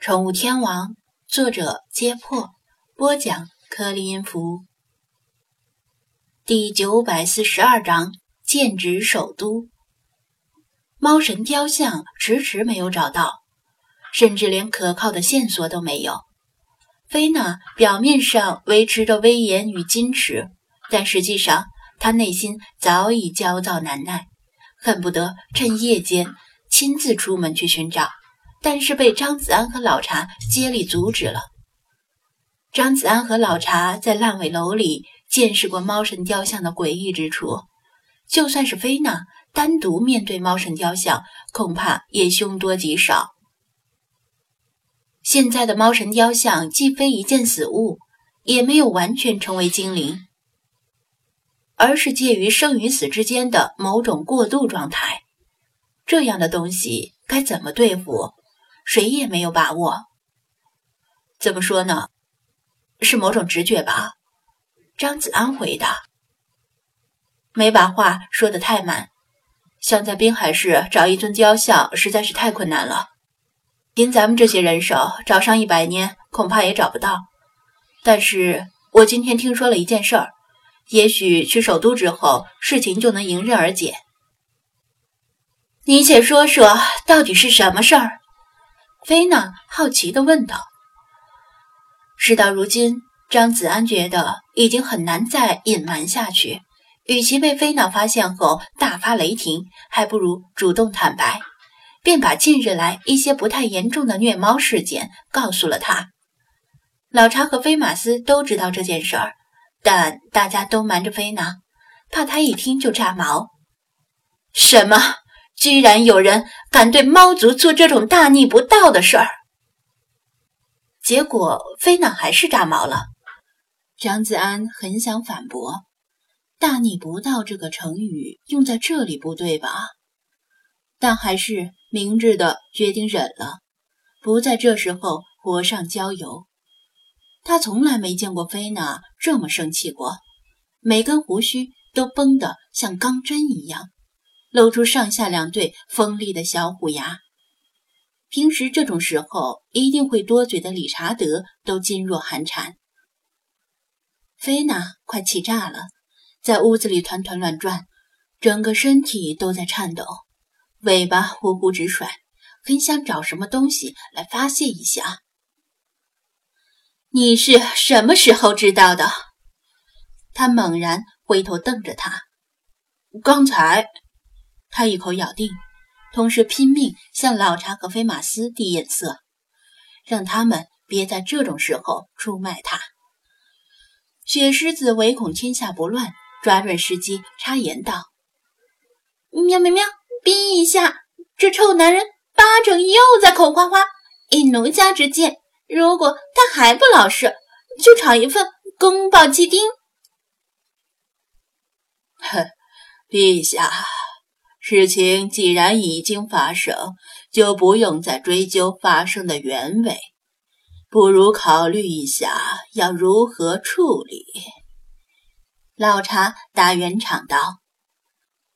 宠物天王，作者：揭破，播讲：克里音符。第九百四十二章：剑指首都。猫神雕像迟迟没有找到，甚至连可靠的线索都没有。菲娜表面上维持着威严与矜持，但实际上她内心早已焦躁难耐，恨不得趁夜间亲自出门去寻找。但是被张子安和老茶接力阻止了。张子安和老茶在烂尾楼里见识过猫神雕像的诡异之处，就算是菲娜单独面对猫神雕像，恐怕也凶多吉少。现在的猫神雕像既非一件死物，也没有完全成为精灵，而是介于生与死之间的某种过渡状态。这样的东西该怎么对付？谁也没有把握。怎么说呢？是某种直觉吧。张子安回答。没把话说得太满。想在滨海市找一尊雕像，实在是太困难了。凭咱们这些人手，找上一百年，恐怕也找不到。但是我今天听说了一件事儿，也许去首都之后，事情就能迎刃而解。你且说说，到底是什么事儿？菲娜好奇地问道：“事到如今，张子安觉得已经很难再隐瞒下去。与其被菲娜发现后大发雷霆，还不如主动坦白。便把近日来一些不太严重的虐猫事件告诉了他。老查和菲马斯都知道这件事儿，但大家都瞒着菲娜，怕他一听就炸毛。什么？”居然有人敢对猫族做这种大逆不道的事儿，结果菲娜还是炸毛了。张子安很想反驳，“大逆不道”这个成语用在这里不对吧？但还是明智的决定忍了，不在这时候火上浇油。他从来没见过菲娜这么生气过，每根胡须都绷得像钢针一样。露出上下两对锋利的小虎牙，平时这种时候一定会多嘴的理查德都噤若寒蝉。菲娜快气炸了，在屋子里团团乱转，整个身体都在颤抖，尾巴呼呼直甩，很想找什么东西来发泄一下。你是什么时候知道的？他猛然回头瞪着他，刚才。他一口咬定，同时拼命向老查和菲马斯递眼色，让他们别在这种时候出卖他。雪狮子唯恐天下不乱，抓准时机插言道：“喵喵喵，陛下！这臭男人八成又在口花花。以奴家之见，如果他还不老实，就炒一份宫保鸡丁。” 哼，陛下。事情既然已经发生，就不用再追究发生的原委，不如考虑一下要如何处理。老查打圆场道：“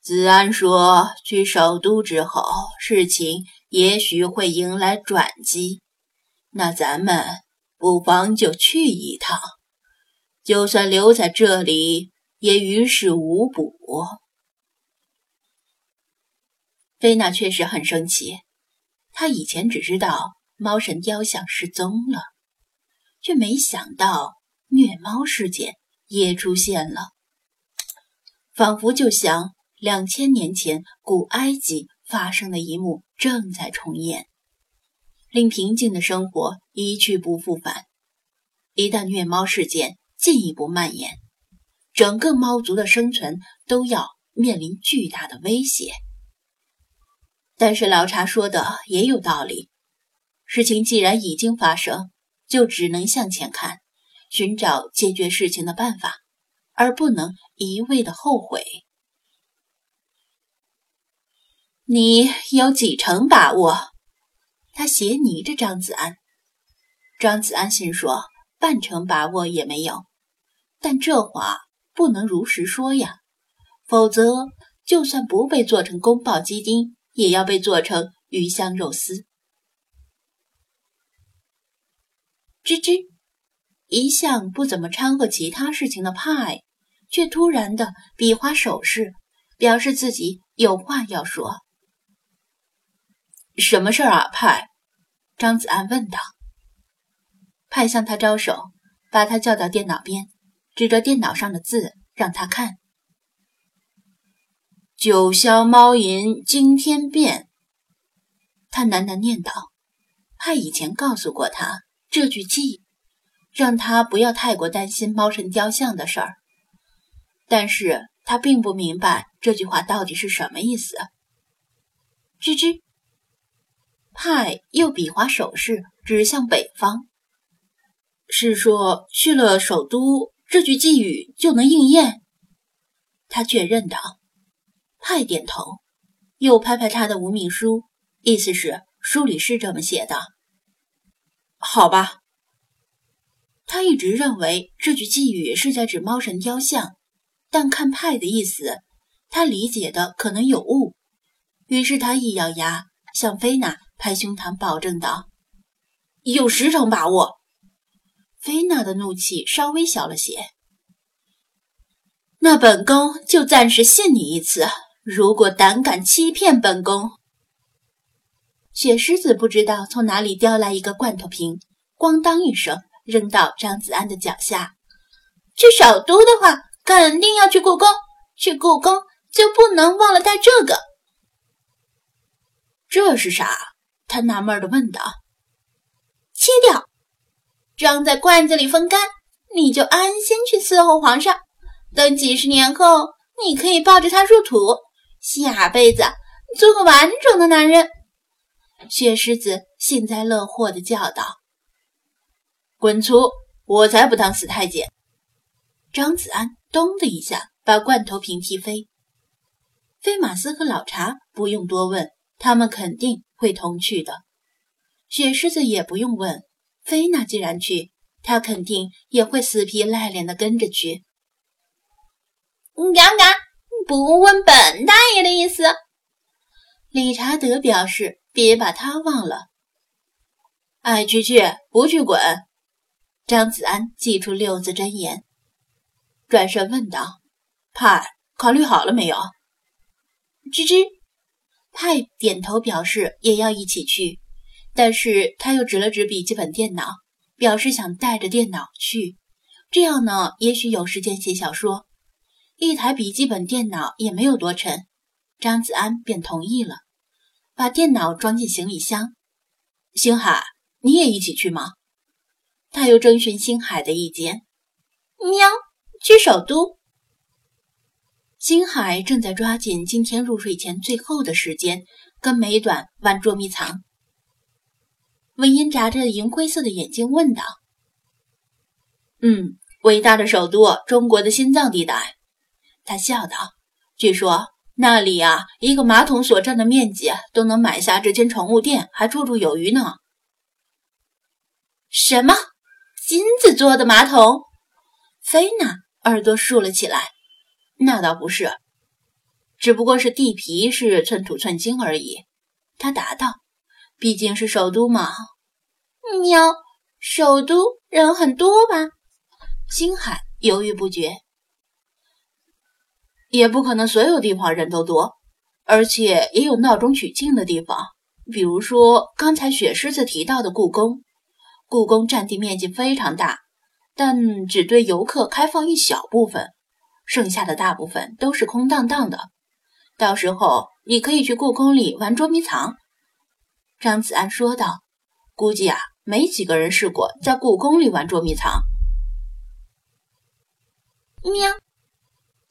子安说，去首都之后，事情也许会迎来转机，那咱们不妨就去一趟，就算留在这里，也于事无补。”菲娜确实很生气，她以前只知道猫神雕像失踪了，却没想到虐猫事件也出现了，仿佛就像两千年前古埃及发生的一幕正在重演，令平静的生活一去不复返。一旦虐猫事件进一步蔓延，整个猫族的生存都要面临巨大的威胁。但是老查说的也有道理，事情既然已经发生，就只能向前看，寻找解决事情的办法，而不能一味的后悔。你有几成把握？他斜睨着张子安。张子安心说半成把握也没有，但这话不能如实说呀，否则就算不被做成宫爆鸡丁。也要被做成鱼香肉丝。吱吱，一向不怎么掺和其他事情的派，却突然的比划手势，表示自己有话要说。什么事儿啊，派？张子安问道。派向他招手，把他叫到电脑边，指着电脑上的字让他看：“九霄猫吟惊天变。”他喃喃念道：“派以前告诉过他这句记，让他不要太过担心猫神雕像的事儿。但是他并不明白这句话到底是什么意思。”吱吱。派又比划手势，指向北方，是说去了首都，这句寄语就能应验。他确认道。派点头，又拍拍他的无名书，意思是书里是这么写的。好吧。他一直认为这句寄语是在指猫神雕像，但看派的意思，他理解的可能有误。于是他一咬牙，向菲娜。拍胸膛保证道：“有十成把握。”菲娜的怒气稍微小了些。那本宫就暂时信你一次。如果胆敢欺骗本宫，雪狮子不知道从哪里叼来一个罐头瓶，咣当一声扔到张子安的脚下。去首都的话，肯定要去故宫。去故宫就不能忘了带这个。这是啥？他纳闷的问道：“切掉，装在罐子里风干，你就安心去伺候皇上。等几十年后，你可以抱着它入土，下辈子做个完整的男人。”雪狮子幸灾乐祸的叫道：“滚粗！我才不当死太监！”张子安咚的一下把罐头瓶踢飞。飞马斯和老茶不用多问，他们肯定。会同去的，雪狮子也不用问。菲娜既然去，他肯定也会死皮赖脸的跟着去。嘎嘎，不问本大爷的意思。理查德表示别把他忘了。爱去去，不去滚。张子安祭出六字真言，转身问道：“派，考虑好了没有？”吱吱。派点头表示也要一起去，但是他又指了指笔记本电脑，表示想带着电脑去，这样呢，也许有时间写小说。一台笔记本电脑也没有多沉，张子安便同意了，把电脑装进行李箱。星海，你也一起去吗？他又征询星海的意见。喵，去首都。星海正在抓紧今天入睡前最后的时间，跟美短玩捉迷藏。文音眨着银灰色的眼睛问道：“嗯，伟大的首都，中国的心脏地带。”他笑道：“据说那里啊，一个马桶所占的面积都能买下这间宠物店，还绰绰有余呢。”什么？金子做的马桶？菲娜耳朵竖了起来。那倒不是，只不过是地皮是寸土寸金而已。他答道：“毕竟是首都嘛。”喵，首都人很多吧？星海犹豫不决。也不可能所有地方人都多，而且也有闹中取静的地方。比如说刚才雪狮子提到的故宫，故宫占地面积非常大，但只对游客开放一小部分。剩下的大部分都是空荡荡的，到时候你可以去故宫里玩捉迷藏。”张子安说道。“估计啊，没几个人试过在故宫里玩捉迷藏。”喵，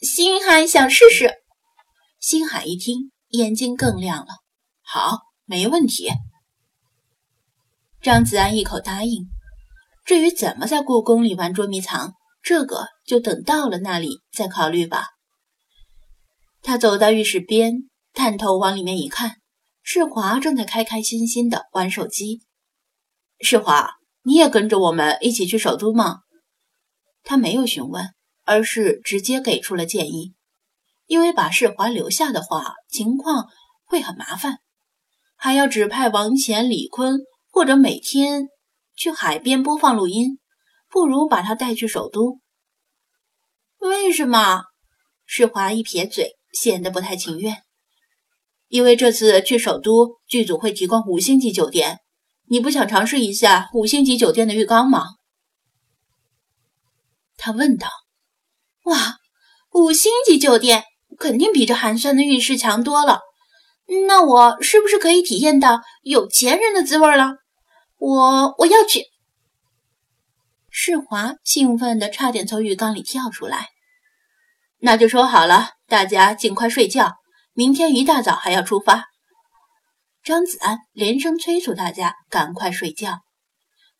星海想试试。星海一听，眼睛更亮了。好，没问题。张子安一口答应。至于怎么在故宫里玩捉迷藏，这个就等到了那里再考虑吧。他走到浴室边，探头往里面一看，世华正在开开心心的玩手机。世华，你也跟着我们一起去首都吗？他没有询问，而是直接给出了建议。因为把世华留下的话，情况会很麻烦，还要指派王乾、李坤，或者每天去海边播放录音，不如把他带去首都。为什么？世华一撇嘴，显得不太情愿。因为这次去首都，剧组会提供五星级酒店，你不想尝试一下五星级酒店的浴缸吗？他问道。哇，五星级酒店肯定比这寒酸的浴室强多了。那我是不是可以体验到有钱人的滋味了？我我要去！世华兴奋的差点从浴缸里跳出来。那就说好了，大家尽快睡觉，明天一大早还要出发。张子安连声催促大家赶快睡觉，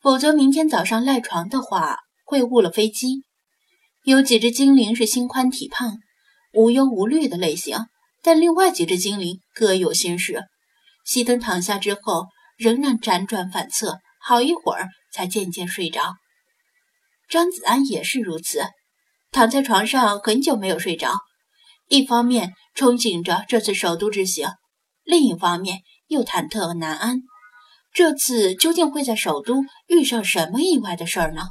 否则明天早上赖床的话会误了飞机。有几只精灵是心宽体胖、无忧无虑的类型。但另外几只精灵各有心事，熄灯躺下之后，仍然辗转反侧，好一会儿才渐渐睡着。张子安也是如此，躺在床上很久没有睡着。一方面憧憬着这次首都之行，另一方面又忐忑难安。这次究竟会在首都遇上什么意外的事儿呢？